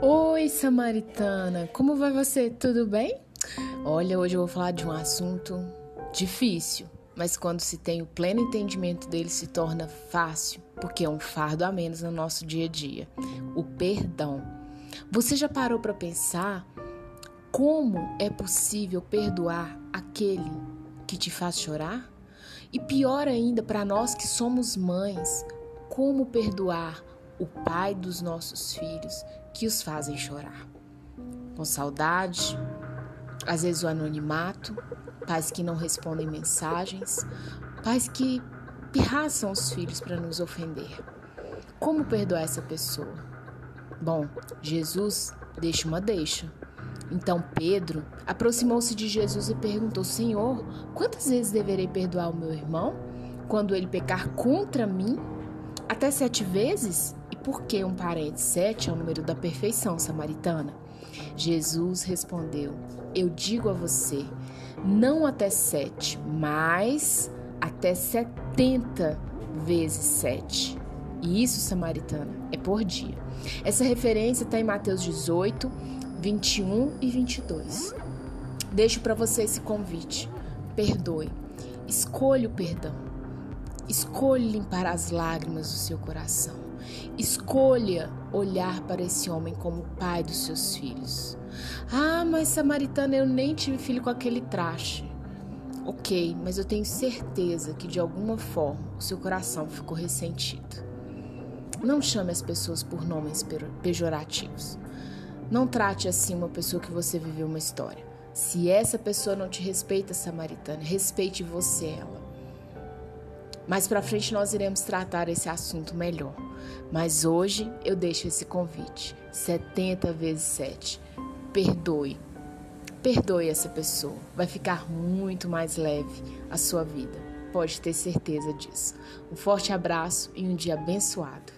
Oi, Samaritana, como vai você? Tudo bem? Olha, hoje eu vou falar de um assunto difícil, mas quando se tem o pleno entendimento dele se torna fácil, porque é um fardo a menos no nosso dia a dia: o perdão. Você já parou para pensar como é possível perdoar aquele que te faz chorar? E pior ainda, para nós que somos mães, como perdoar o pai dos nossos filhos que os fazem chorar? Com saudade, às vezes o anonimato, pais que não respondem mensagens, pais que pirraçam os filhos para nos ofender. Como perdoar essa pessoa? Bom, Jesus deixa uma deixa. Então Pedro aproximou-se de Jesus e perguntou: Senhor, quantas vezes deverei perdoar o meu irmão quando ele pecar contra mim? Até sete vezes? E por que um parente? Sete é o número da perfeição samaritana. Jesus respondeu: Eu digo a você, não até sete, mas até setenta vezes sete. E isso, samaritana, é por dia. Essa referência está em Mateus 18, 21 e 22. Deixo para você esse convite. Perdoe. Escolha o perdão. Escolha limpar as lágrimas do seu coração. Escolha olhar para esse homem como pai dos seus filhos. Ah, mas Samaritana, eu nem tive filho com aquele traste. Ok, mas eu tenho certeza que de alguma forma o seu coração ficou ressentido. Não chame as pessoas por nomes pejorativos. Não trate assim uma pessoa que você viveu uma história. Se essa pessoa não te respeita, Samaritana, respeite você ela. Mais para frente nós iremos tratar esse assunto melhor. Mas hoje eu deixo esse convite. 70 vezes 7. Perdoe. Perdoe essa pessoa. Vai ficar muito mais leve a sua vida. Pode ter certeza disso. Um forte abraço e um dia abençoado.